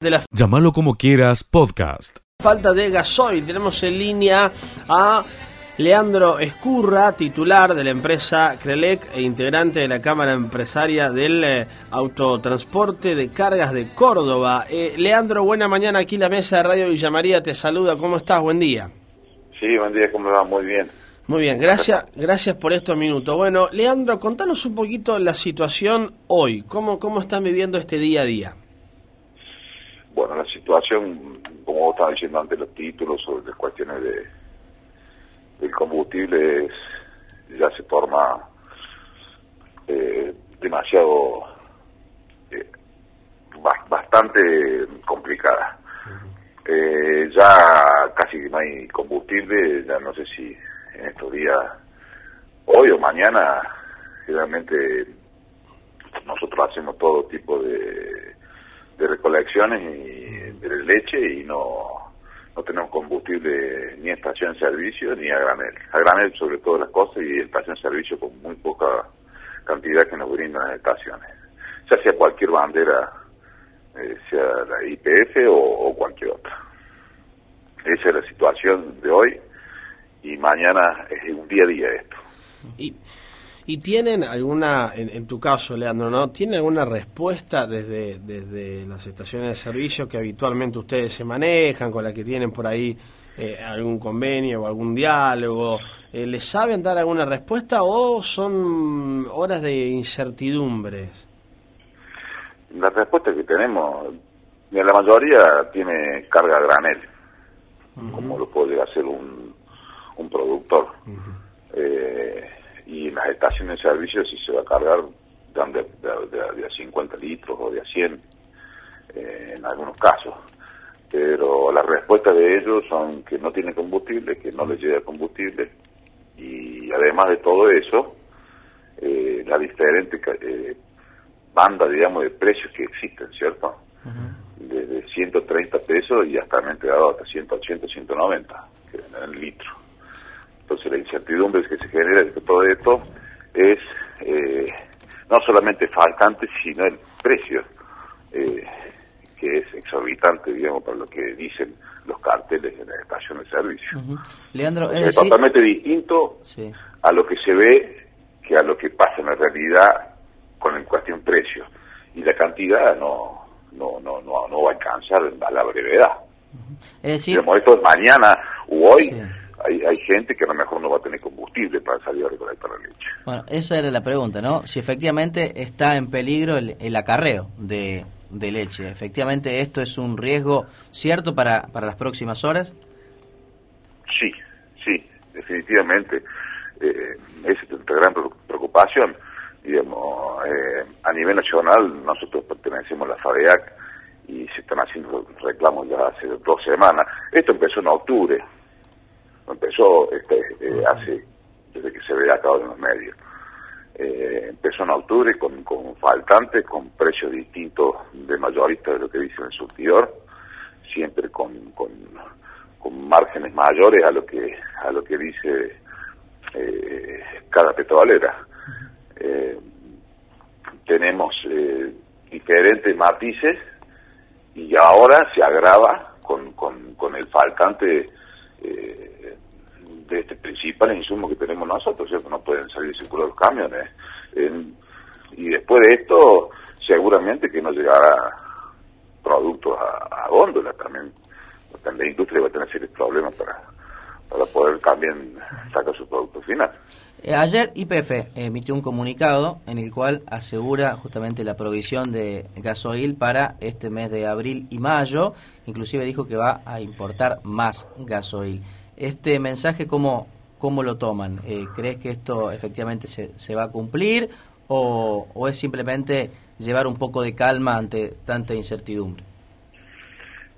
de la Llámalo como quieras, podcast. falta de gasoil. Tenemos en línea a Leandro Escurra, titular de la empresa Crelec e integrante de la Cámara Empresaria del eh, Autotransporte de Cargas de Córdoba. Eh, Leandro, buena mañana. Aquí la mesa de Radio Villa María te saluda. ¿Cómo estás? Buen día. Sí, buen día, ¿cómo va? Muy bien. Muy bien, gracias, gracias por estos minutos. Bueno, Leandro, contanos un poquito la situación hoy. ¿Cómo, cómo están viviendo este día a día? Bueno, la situación, como vos estabas diciendo antes, los títulos sobre las cuestiones de del combustible es- ya se torna eh, demasiado, eh, ba- bastante complicada. Eh, ya casi no hay combustible, ya no sé si en estos días, hoy o mañana, generalmente nosotros hacemos todo tipo de, de recolecciones y de leche y no, no tenemos combustible ni estación de servicio ni a granel. A granel sobre todas las cosas y estación de servicio con muy poca cantidad que nos brindan las estaciones. Ya sea cualquier bandera, eh, sea la IPF o, o cualquier otra. Esa es la situación de hoy y mañana es un día a día esto. Y, y tienen alguna, en, en tu caso, Leandro, ¿no? ¿Tienen alguna respuesta desde, desde las estaciones de servicio que habitualmente ustedes se manejan, con la que tienen por ahí eh, algún convenio o algún diálogo? Eh, ¿Les saben dar alguna respuesta o son horas de incertidumbres? La respuesta que tenemos, la mayoría tiene carga granel, como lo puede hacer un, un productor. Eh, y en las estaciones de servicio si se va a cargar dan de, de- de- de a 50 litros o de a 100 eh, en algunos casos. Pero la respuesta de ellos son que no tienen combustible, que no les llega combustible y además de todo eso, eh, la diferente eh, banda, digamos, de precios que existen, ¿cierto? Desde 130 pesos y hasta han entregado hasta 180, 190 que venden el litro. Entonces la incertidumbre que se genera de todo esto es eh, no solamente faltante, sino el precio, eh, que es exorbitante, digamos, para lo que dicen los carteles de la estación de servicio. Ujú. Leandro, es Es decir, totalmente distinto sí. a lo que se ve que a lo que pasa en la realidad con en cuestión precio. Y la cantidad no, no, no, no, no va a alcanzar a la brevedad. es decir, Digamos, esto es mañana u hoy, Sí. Hay, hay gente que a lo mejor no va a tener combustible para salir a recolectar la leche. bueno, esa era la pregunta, ¿no? Si efectivamente está en peligro el, el acarreo de, de leche. Efectivamente, esto es un riesgo cierto para, para las próximas horas. Sí, sí, definitivamente. Eh, esa es nuestra gran preocu- preocupación. Digamos, eh, a nivel nacional, nosotros pertenecemos a la FADEAC y se están haciendo reclamos ya hace dos semanas. Esto empezó en octubre, empezó este, eh, hace, desde que se ve acá en los medios. Eh, empezó en octubre con, con faltantes, con precios distintos de mayorista de lo que dice el surtidor, siempre con, con, con márgenes mayores a lo que a lo que dice eh, cada petrolera. Eh, tenemos eh, diferentes matices y ahora se agrava con, con, con el faltante de este principal insumo que tenemos nosotros, ¿cierto? no pueden salir circular los camiones. Y después de esto, seguramente que no llegará productos a, a góndola también. También la industria va a tener serios problemas para, para poder también sacar su producto final. Eh, ayer IPF emitió un comunicado en el cual asegura justamente la provisión de gasoil para este mes de abril y mayo. Inclusive dijo que va a importar más gasoil. Este mensaje, ¿cómo, cómo lo toman? Eh, ¿Crees que esto efectivamente se, se va a cumplir o, o es simplemente llevar un poco de calma ante tanta incertidumbre?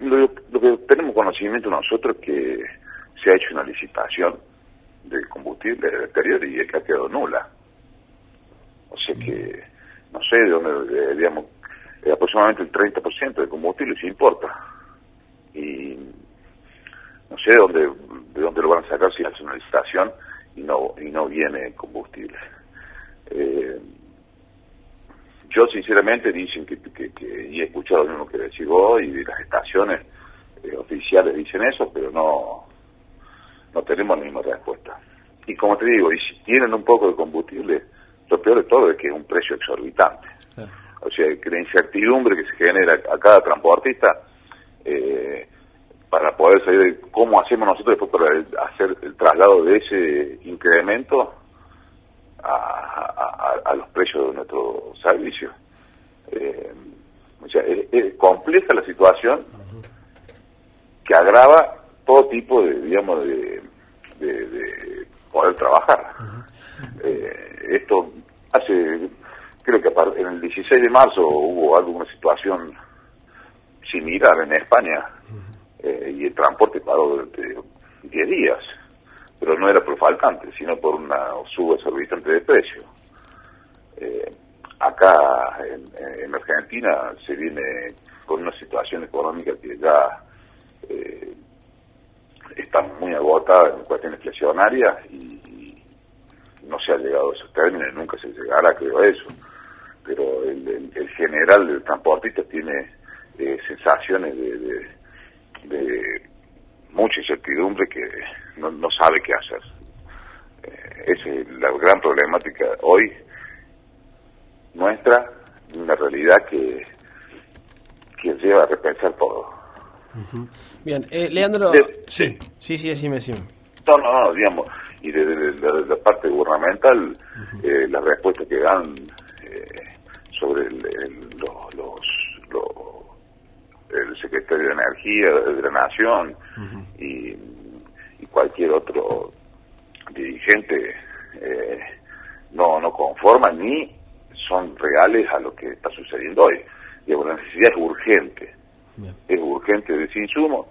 Lo, que tenemos conocimiento nosotros es que se ha hecho una licitación del combustible del exterior y es que ha quedado nula. O sea que, no sé de dónde, eh, digamos, aproximadamente el 30% del combustible se importa. Y no sé de dónde, de dónde lo van a sacar si hace una licitación y no, y no viene combustible. Eh, yo sinceramente dicen que, y he escuchado lo mismo que decís vos y de las estaciones eh, oficiales dicen eso, pero no, no tenemos la misma respuesta. Y como te digo, y si tienen un poco de combustible, lo peor de todo es que es un precio exorbitante. O sea, que la incertidumbre que se genera a cada transportista eh, para poder saber cómo hacemos nosotros después para hacer el traslado de ese incremento a, los precios de nuestro servicio. Eh, o sea, es, compleja la situación que agrava todo tipo de, digamos, de, poder trabajar. Eh, esto hace, creo que en el 16 de marzo hubo alguna situación similar en España eh, y el transporte paró durante 10 días pero no era por faltante, sino por una suba exorbitante de precio. Eh, acá en, Argentina se viene con una situación económica que ya eh, está muy agotada en cuestiones inflacionarias y, no se ha llegado a esos términos, nunca se llegará, creo, a eso. Pero el, general del transportista tiene eh, sensaciones de, de mucha incertidumbre que no, sabe qué hacer. Eh, esa es la gran problemática hoy nuestra, una realidad que, que lleva a repensar todo. Bien, eh, Leandro, sí, sí, sí, sí, me No, no, no, digamos, y desde la, parte gubernamental, eh, las respuestas que dan sobre el, los, el secretario de Energía de la Nación y y cualquier otro dirigente eh, no, no conforman ni son reales a lo que está sucediendo hoy. Digo, la necesidad es urgente, es urgente de ese insumo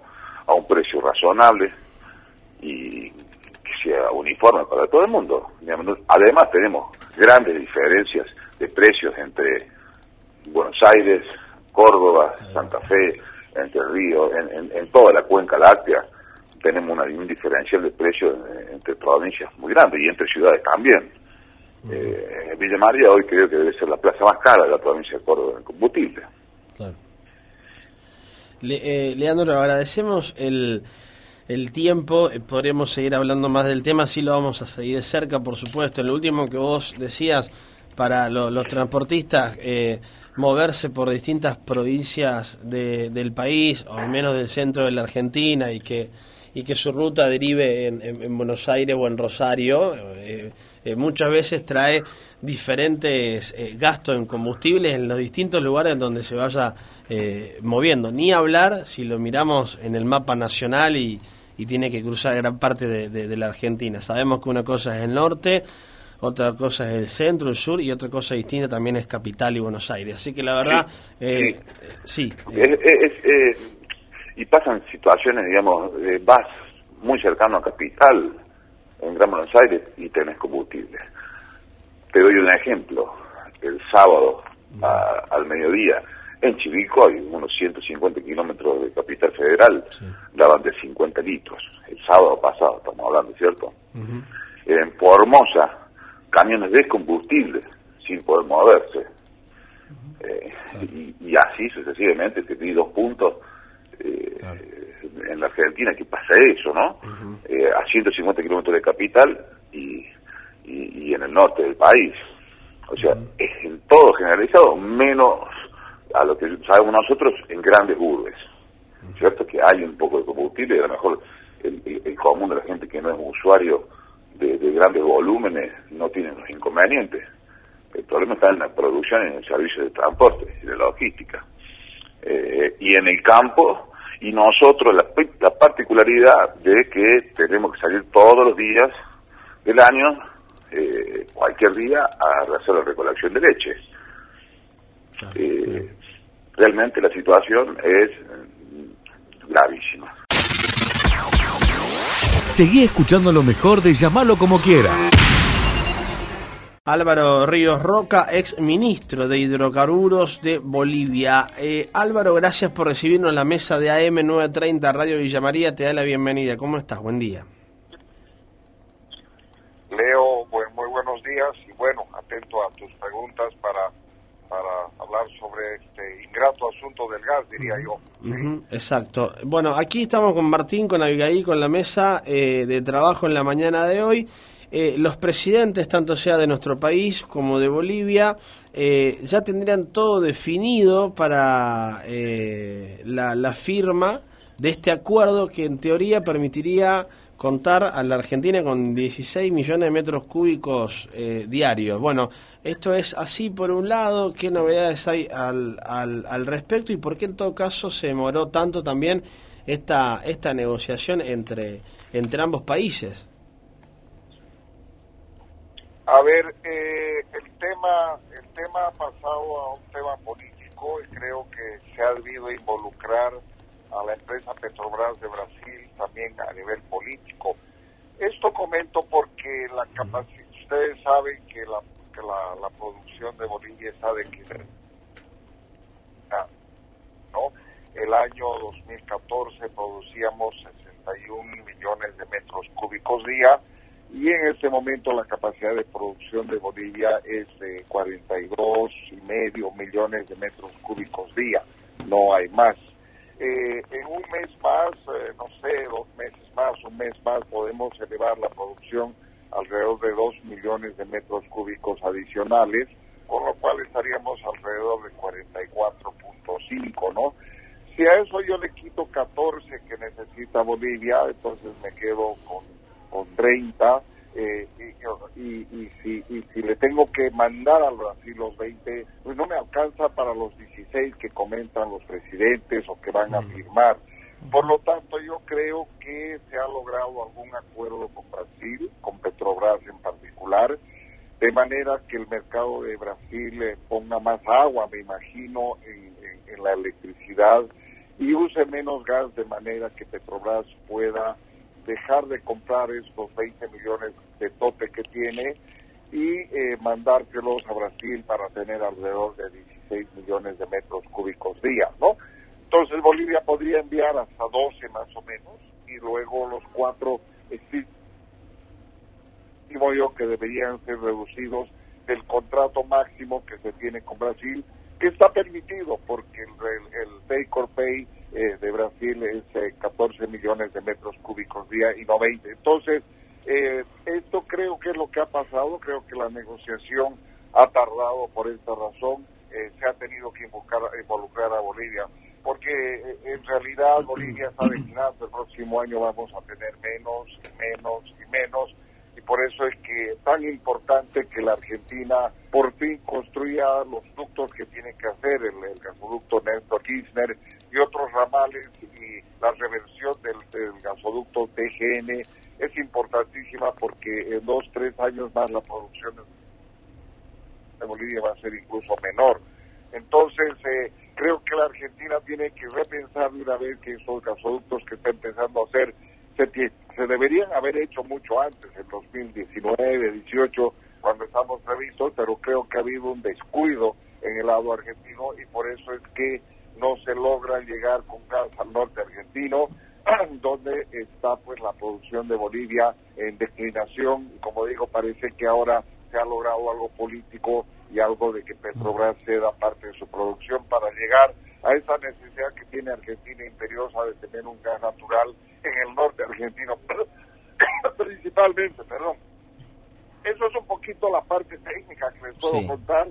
a un precio razonable y que sea uniforme para todo el mundo. Además tenemos grandes diferencias de precios entre Buenos Aires, Córdoba, Santa Fe, Ríos, en, en toda la cuenca láctea tenemos una, un diferencial de precios entre provincias muy grande y entre ciudades también. Eh, Villa María hoy creo que debe ser la plaza más cara de la provincia de Córdoba en combustible. Claro. Le, eh, Leandro, agradecemos el, el tiempo, eh, podríamos seguir hablando más del tema, sí lo vamos a seguir de cerca, por supuesto. En lo último que vos decías, para los transportistas, eh, moverse por distintas provincias de, del país, o al menos del centro de la Argentina, y que y que su ruta derive en, Buenos Aires o en Rosario, eh, eh, muchas veces trae diferentes eh, gastos en combustibles en los distintos lugares en donde se vaya moviendo. Ni hablar si lo miramos en el mapa nacional y, tiene que cruzar gran parte de, la Argentina. Sabemos que una cosa es el norte, otra cosa es el centro, el sur y otra cosa distinta también es Capital y Buenos Aires. Así que la verdad, sí. es, y pasan situaciones, digamos, vas muy cercano a Capital, en Gran Buenos Aires, y tenés combustible. Te doy un ejemplo. El sábado al mediodía, en Chivico hay unos 150 kilómetros de Capital Federal, daban de 50 litros. El sábado pasado, estamos hablando, ¿cierto? En Formosa, camiones de combustible, sin poder moverse. Eh, y, y, así sucesivamente, te di dos puntos eh, en la Argentina que pasa eso, ¿no? Eh, a 150 kilómetros de capital y, y, en el norte del país. O sea, es en todo generalizado, menos a lo que sabemos nosotros en grandes urbes. ¿Cierto? Que hay un poco de combustible y a lo mejor el, común de la gente que no es un usuario de, grandes volúmenes no tiene los inconvenientes. El problema está en la producción y en el servicio de transporte y de logística. Eh, y en el campo y nosotros la, la, particularidad de que tenemos que salir todos los días del año, eh, cualquier día, a hacer la recolección de leche. Eh, realmente la situación es gravísima. Seguí escuchando lo mejor de llamarlo como quiera. Álvaro Ríos Roca, ex ministro de Hidrocarburos de Bolivia. Eh, Álvaro, gracias por recibirnos en la mesa de AM 930 Radio Villa María. Te da la bienvenida. ¿Cómo estás? Buen día. Leo, muy buenos días y bueno, atento a tus preguntas para para hablar sobre este ingrato asunto del gas, diría yo. exacto. Bueno, aquí estamos con Martín, con Abigail, con la mesa eh, de trabajo en la mañana de hoy. Eh, los presidentes, tanto sea de nuestro país como de Bolivia, eh, ya tendrían todo definido para la, la firma de este acuerdo que en teoría permitiría contar a la Argentina con 16 millones de metros cúbicos eh, diarios. Bueno, esto es así por un lado, ¿qué novedades hay al, al, al, respecto y por qué en todo caso se demoró tanto también esta, esta negociación entre, entre ambos países? A ver, eh, el tema el tema ha pasado a un tema político y creo que se ha debido involucrar a la empresa Petrobras de Brasil también a nivel político. Esto comento porque la capacidad, ustedes saben que la, que la, la producción de Bolivia está de ¿no? El año 2014 producíamos 61 millones de metros cúbicos día y en este momento la capacidad de producción de Bolivia es de 42 y medio millones de metros cúbicos día, no hay más. Un mes más, eh, no sé, dos meses más, un mes más, podemos elevar la producción alrededor de 2 millones de metros cúbicos adicionales, con lo cual estaríamos alrededor de 44.5, ¿no? Si a eso yo le quito 14 que necesita Bolivia, entonces me quedo con, con 30 eh, y, y, si, y si le tengo que mandar al Brasil los 20, pues no me alcanza para los 16 que comentan los presidentes o que van a firmar. Por lo tanto, yo creo que se ha logrado algún acuerdo con Brasil, con Petrobras en particular, de manera que el mercado de Brasil le ponga más agua, me imagino, en, en la electricidad y use menos gas de manera que Petrobras pueda dejar de comprar estos 20 millones de tope que tiene y eh, mandárselos a Brasil para tener alrededor de 16 millones de metros cúbicos día, ¿no? Entonces Bolivia podría enviar hasta 12 más o menos y luego los cuatro estimo yo que deberían ser reducidos del contrato máximo que se tiene con Brasil, que está permitido porque el, el, el take or pay eh, de Brasil es 14 eh, millones de metros cúbicos día y no 20. Entonces, eh, esto creo que es lo que ha pasado, creo que la negociación ha tardado por esta razón, se ha tenido que involucrar, involucrar a Bolivia, porque en realidad Bolivia está destinando el próximo año vamos a tener menos y menos y menos, y por eso es que es tan importante que la Argentina por fin construya los ductos que tiene que hacer, el, el gasoducto Néstor Kirchner, y otros ramales y la reversión del, gasoducto TGN es importantísima porque en dos, tres años más la producción de Bolivia va a ser incluso menor. Entonces, eh, creo que la Argentina tiene que repensar de una vez que esos gasoductos que está empezando a hacer se, se deberían haber hecho mucho antes, en 2019, 18, cuando estamos previstos, pero creo que ha habido un descuido en el lado argentino y por eso es que no se logra llegar con gas al norte argentino, donde está pues la producción de Bolivia en declinación. Como digo parece que ahora se ha logrado algo político y algo de que Petrobras ceda parte de su producción para llegar a esa necesidad que tiene Argentina imperiosa de tener un gas natural en el norte argentino, principalmente, perdón. Eso es un poquito la parte técnica que les puedo contar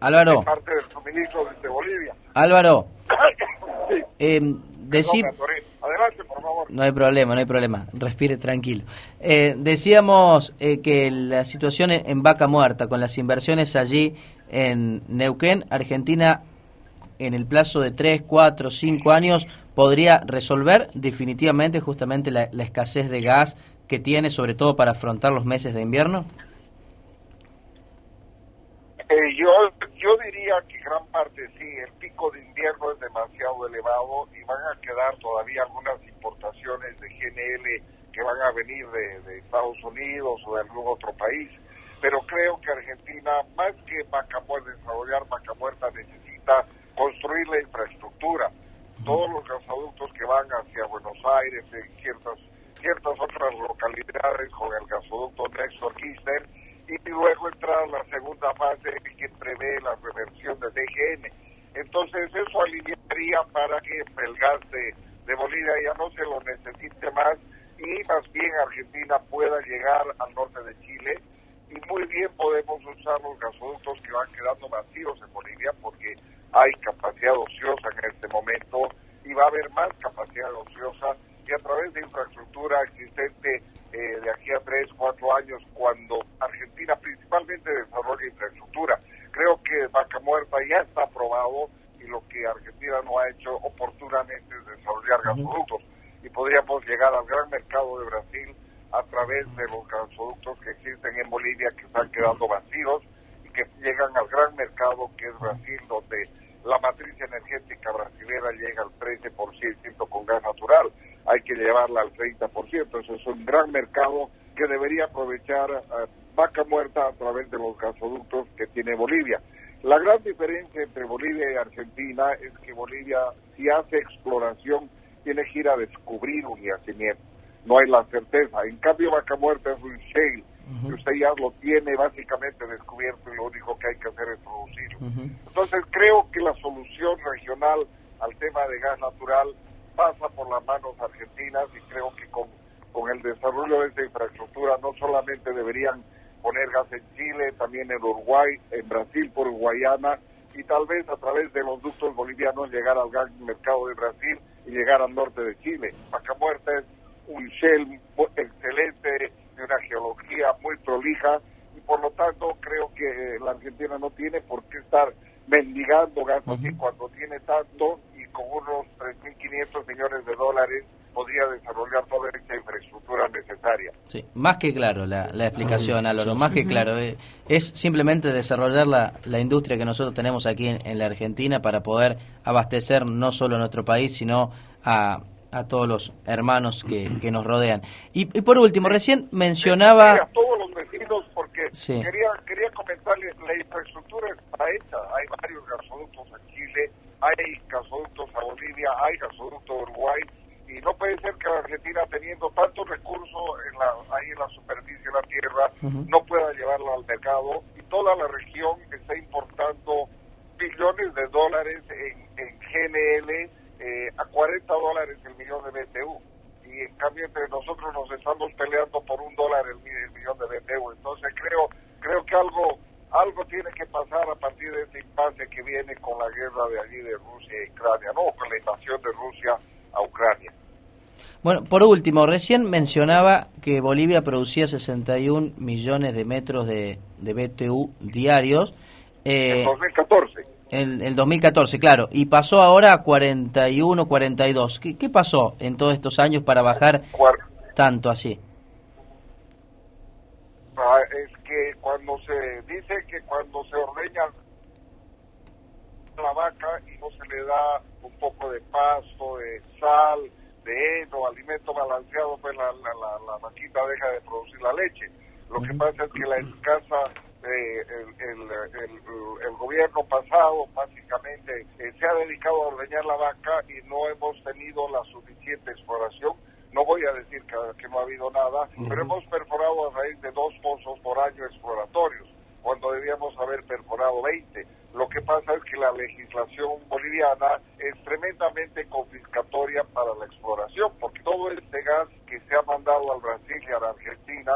Álvaro. parte del suministro desde Bolivia. Álvaro. sí. eh, decir... Adelante, No hay problema, no hay problema. Respire tranquilo. Eh, decíamos eh, que la situación en Vaca Muerta, con las inversiones allí en Neuquén, Argentina, en el plazo de 3, 4, 5 años, podría resolver definitivamente justamente la escasez de gas que tiene, sobre todo para afrontar los meses de invierno? Eh, yo, yo diría que gran parte sí, el pico de invierno es demasiado elevado y van a quedar todavía algunas importaciones de GNL que van a venir de, Estados Unidos o de algún otro país. Pero creo que Argentina, más que Vaca Muerta, desarrollar Vaca Muerta, necesita construir la infraestructura. Todos los gasoductos que van hacia Buenos Aires, en ciertas, ciertas otras localidades con el gasoducto Néstor Kirchner, y luego entrar la segunda fase que prevé la reversión de DGN. Entonces eso aliviaría para que el gas de, de Bolivia ya no se lo necesite más y más bien Argentina pueda llegar al norte de Chile y muy bien podemos usar los gasoductos que van quedando vacíos en Bolivia porque hay capacidad ociosa en este momento y va a haber más capacidad ociosa y a través de infraestructura existente eh, de aquí a tres, cuatro años cuando Argentina principalmente desarrolla infraestructura. Creo que Vaca Muerta ya está aprobado y lo que Argentina no ha hecho oportunamente es desarrollar gasoductos y podríamos llegar al gran mercado de Brasil a través de los gasoductos que existen en Bolivia que están quedando vacíos y que llegan al gran mercado que es Brasil, donde la matriz energética brasilera llega al 13% con gas natural. Hay que llevarla al 30%. Eso es un gran mercado que debería aprovechar uh, vaca muerta a través de los gasoductos que tiene Bolivia. La gran diferencia entre Bolivia y Argentina es que Bolivia, si hace exploración, tiene que ir a descubrir un yacimiento. No hay la certeza. En cambio, Vaca Muerta es un shale. que usted ya lo tiene básicamente descubierto y lo único que hay que hacer es producirlo. Entonces, creo que la solución regional al tema de gas natural pasa por las manos argentinas y creo que con, con el desarrollo de esta infraestructura no solamente deberían poner gas en Chile, también en Uruguay, en Brasil por Guayana y tal vez a través de los ductos bolivianos llegar al gran mercado de Brasil y llegar al norte de Chile. Vaca Muerta es un shell excelente, de una geología muy prolija y por lo tanto creo que la Argentina no tiene por qué estar mendigando gas así cuando tiene tanto y con unos 3.500 millones de dólares podría desarrollar toda esta infraestructura necesaria. Sí, más que claro la, la explicación, Álvaro, más que claro. eh, Es simplemente desarrollar la, la industria que nosotros tenemos aquí en, en la Argentina para poder abastecer no solo a nuestro país, sino a, a todos los hermanos que, que nos rodean. Y, y por último, recién mencionaba... a todos los vecinos porque Sí. quería quería comentarles la infraestructura está hecha hay varios gasoductos hay gasoductos a Bolivia hay gasoductos a Uruguay y no puede ser que la Argentina teniendo tantos recursos en la, ahí en la superficie de la tierra no pueda llevarlo al mercado y toda la región está importando billones de dólares en, en GNL eh, a 40 dólares el millón de BTU y en cambio entre nosotros nos estamos peleando por un dólar el millón de BTU. Entonces creo creo que algo algo tiene que pasar a partir que viene con la guerra de allí de Rusia y Ucrania, no con la invasión de Rusia a Ucrania. Bueno, por último, recién mencionaba que Bolivia producía 61 millones de metros de, de BTU diarios. En Eh, 2014 el, el 2014, claro, y pasó ahora a 41, 42. ¿Qué, ¿Qué pasó en todos estos años para bajar tanto así? ah, es que cuando se dice que cuando se ordeña la vaca y no se le da un poco de pasto, de sal, de heno, alimento balanceado, pues la, la, la, la vaquita deja de producir la leche. Lo que pasa es que la escasa, eh, el, el, el- el gobierno pasado básicamente eh, se ha dedicado a ordeñar la vaca y no hemos tenido la suficiente exploración. No voy a decir que, que no ha habido nada, pero hemos perforado a raíz de dos pozos por año exploratorios, cuando debíamos haber perforado 20. Lo que pasa es que la legislación boliviana es tremendamente confiscatoria para la exploración, porque todo este gas que se ha mandado al Brasil y a la Argentina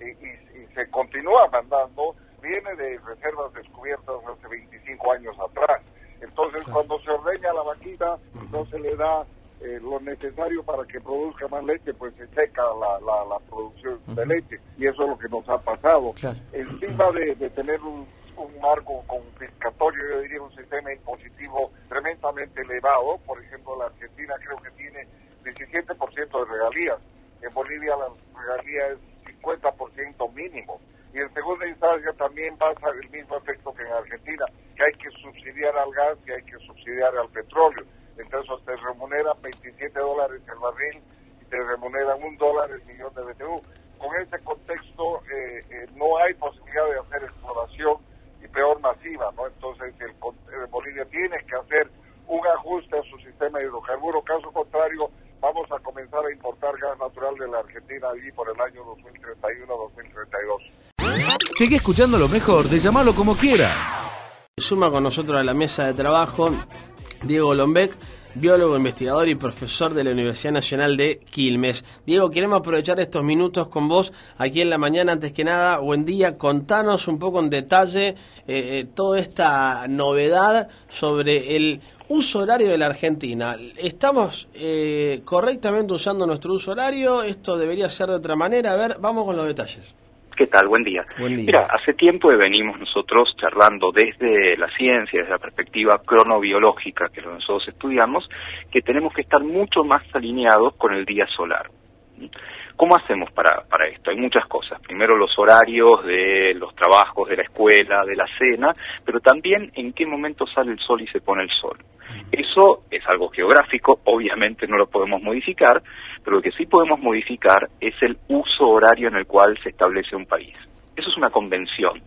y, y- y se continúa mandando viene de reservas descubiertas hace 25 años atrás. Entonces, cuando se ordeña la vaquita, no se le da eh, lo necesario para que produzca más leche, pues se seca la, la, la producción de leche. Y eso es lo que nos ha pasado. Claro. Encima de, de tener un, un marco confiscatorio, yo diría un sistema impositivo tremendamente elevado, por ejemplo, la Argentina creo que tiene 17% de regalías. En Bolivia la regalía es 50% mínimo. Y en segunda instancia también pasa el mismo efecto que en Argentina, que hay que subsidiar al gas y hay que subsidiar al petróleo. Entonces te remuneran 27 dólares el barril y te remuneran un dólar el millón de BTU. Con este contexto eh, eh, no hay posibilidad de hacer exploración y peor masiva, ¿no? Entonces el, eh, Bolivia tiene que hacer un ajuste a su sistema de hidrocarburo, caso contrario vamos a comenzar a importar gas natural de la Argentina allí por el año 2031-2032. Seguí escuchando lo mejor de llamarlo como quieras. Suma con nosotros a la mesa de trabajo Diego Lombeck, biólogo, investigador y profesor de la Universidad Nacional de Quilmes. Diego, queremos aprovechar estos minutos con vos aquí en la mañana. Antes que nada, buen día. Contanos un poco en detalle eh, eh, toda esta novedad sobre el uso horario de la Argentina. ¿Estamos eh, correctamente usando nuestro uso horario? ¿Esto debería ser de otra manera? A ver, vamos con los detalles. ¿Qué tal? Buen día. Buen día. Mira, hace tiempo venimos nosotros charlando desde la ciencia, desde la perspectiva cronobiológica que nosotros estudiamos, que tenemos que estar mucho más alineados con el día solar. ¿Cómo hacemos para, para esto? Hay muchas cosas. Primero los horarios de los trabajos, de la escuela, de la cena, pero también en qué momento sale el sol y se pone el sol. Eso es algo geográfico, obviamente no lo podemos modificar, pero lo que sí podemos modificar es el uso horario en el cual se establece un país. Eso es una convención,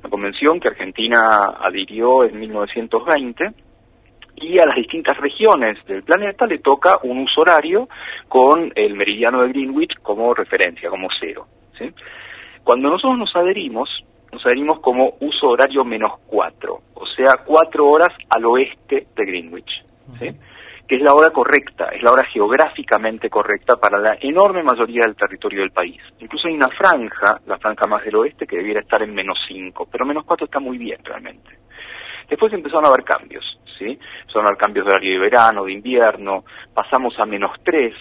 una convención que Argentina adhirió en 1920 y a las distintas regiones del planeta le toca un uso horario con el meridiano de Greenwich como referencia, como cero. Cuando nosotros nos adherimos, nos adherimos como uso horario menos cuatro, o sea, cuatro horas al oeste de Greenwich. Que es la hora correcta, es la hora geográficamente correcta para la enorme mayoría del territorio del país. Incluso hay una franja, la franja más del oeste, que debiera estar en menos cinco, pero menos cuatro está muy bien realmente. Después empezaron a haber cambios, ¿sí? Empezaron a haber cambios de horario de verano, de invierno, pasamos a menos tres,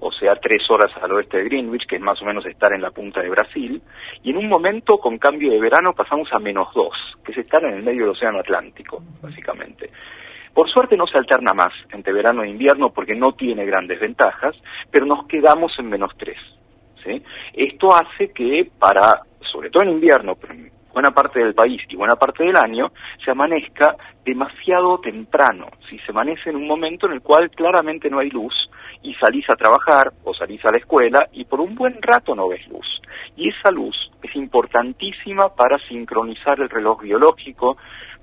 o sea, tres horas al oeste de Greenwich, que es más o menos estar en la punta de Brasil, y en un momento, con cambio de verano, pasamos a menos dos, que es estar en el medio del Océano Atlántico, básicamente. Por suerte no se alterna más entre verano e invierno porque no tiene grandes ventajas, pero nos quedamos en menos tres. ¿sí? Esto hace que para, sobre todo en invierno, pero en buena parte del país y buena parte del año, se amanezca demasiado temprano, si se amanece en un momento en el cual claramente no hay luz y salís a trabajar o salís a la escuela y por un buen rato no ves luz. Y esa luz es importantísima para sincronizar el reloj biológico,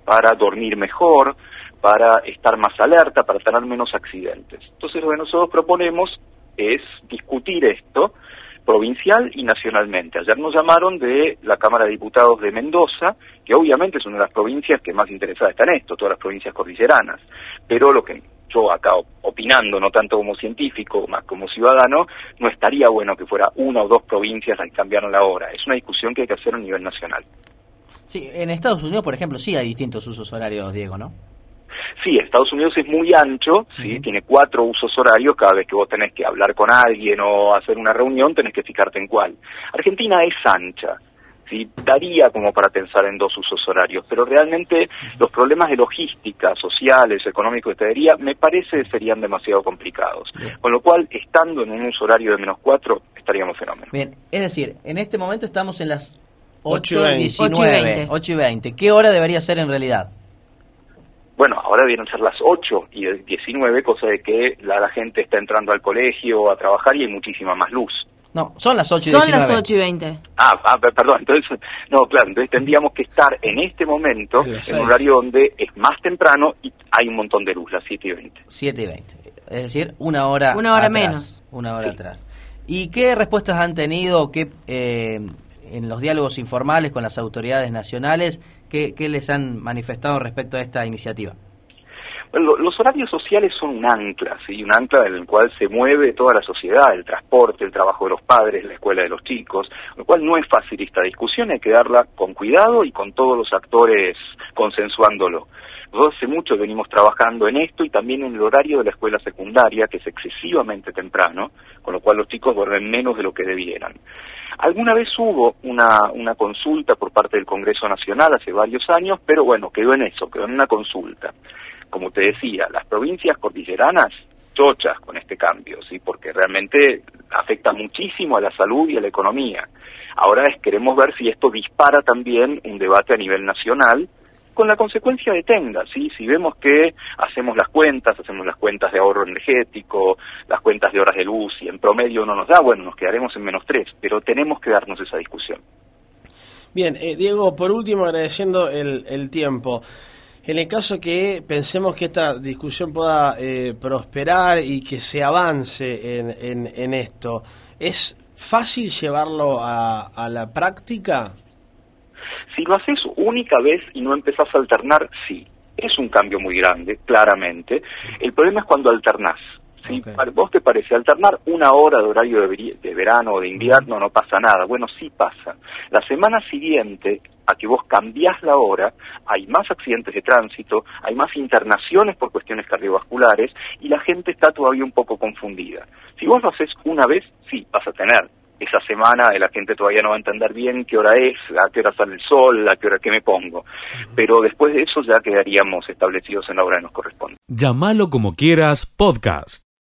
para dormir mejor, para estar más alerta, para tener menos accidentes. Entonces lo que nosotros proponemos es discutir esto provincial y nacionalmente. Ayer nos llamaron de la Cámara de Diputados de Mendoza, que obviamente es una de las provincias que más interesada está en esto, todas las provincias cordilleranas, pero lo que yo acá opinando, no tanto como científico, más como ciudadano, no estaría bueno que fuera una o dos provincias las que cambiaran la hora. Es una discusión que hay que hacer a nivel nacional. Sí, en Estados Unidos, por ejemplo, sí hay distintos usos horarios, Diego, ¿no? Sí, Estados Unidos es muy ancho, ¿sí? tiene cuatro usos horarios, cada vez que vos tenés que hablar con alguien o hacer una reunión tenés que fijarte en cuál. Argentina es ancha, ¿sí? daría como para pensar en dos usos horarios, pero realmente los problemas de logística, sociales, económicos, de diría, me parece serían demasiado complicados. Con lo cual, estando en un uso horario de menos cuatro, estaríamos fenómenos. Bien, es decir, en este momento estamos en las 8 8 y y 20. 19, 8 y 20. ¿Qué hora debería ser en realidad? Bueno, ahora a ser las 8 y 19, cosa de que la, la gente está entrando al colegio a trabajar y hay muchísima más luz. No, son las 8 y Son 19. las 8 y 20. Ah, ah, per- perdón, entonces, no, claro, entonces tendríamos que estar en este momento En un horario donde es más temprano y hay un montón de luz, las 7 y 20. 7 y 20. Es decir, una hora Una hora atrás, menos. Una hora atrás. ¿Y qué respuestas han tenido qué, eh, en los diálogos informales con las autoridades nacionales? ¿Qué, les han manifestado respecto a esta iniciativa? Bueno, lo- los horarios sociales son un ancla, ¿sí? un ancla en el cual se mueve toda la sociedad, el transporte, el trabajo de los padres, la escuela de los chicos, lo cual no es fácil esta discusión, hay que darla con cuidado y con todos los actores consensuándolo. Nosotros hace mucho venimos trabajando en esto y también en el horario de la escuela secundaria, que es excesivamente temprano, con lo cual los chicos duermen menos de lo que debieran. Alguna vez hubo una, una consulta por parte del Congreso Nacional hace varios años, pero bueno, quedó en eso, quedó en una consulta. Como te decía, las provincias cordilleranas chochas con este cambio, sí, porque realmente afecta muchísimo a la salud y a la economía. Ahora es, queremos ver si esto dispara también un debate a nivel nacional con la consecuencia de tenga, ¿sí? Si vemos que hacemos las cuentas, hacemos las cuentas de ahorro energético, las cuentas de horas de luz y en promedio no nos da, bueno, nos quedaremos en menos tres, pero tenemos que darnos esa discusión. Bien, eh, Diego, por último, agradeciendo el, el tiempo. En el caso que pensemos que esta discusión pueda eh, prosperar y que se avance en, en, en esto, ¿es fácil llevarlo a, a la práctica? Si lo haces única vez y no empezás a alternar, sí. Es un cambio muy grande, claramente. El problema es cuando alternás. Si vos te parece alternar una hora de horario de, verano o de invierno, no pasa nada. Bueno, sí pasa. La semana siguiente a que vos cambiás la hora, hay más accidentes de tránsito, hay más internaciones por cuestiones cardiovasculares y la gente está todavía un poco confundida. Si vos lo haces una vez, sí, vas a tener esa semana la gente todavía no va a entender bien qué hora es, a qué hora sale el sol, a qué hora que me pongo. Pero después de eso ya quedaríamos establecidos en la hora que nos corresponde. Llámalo como quieras, podcast.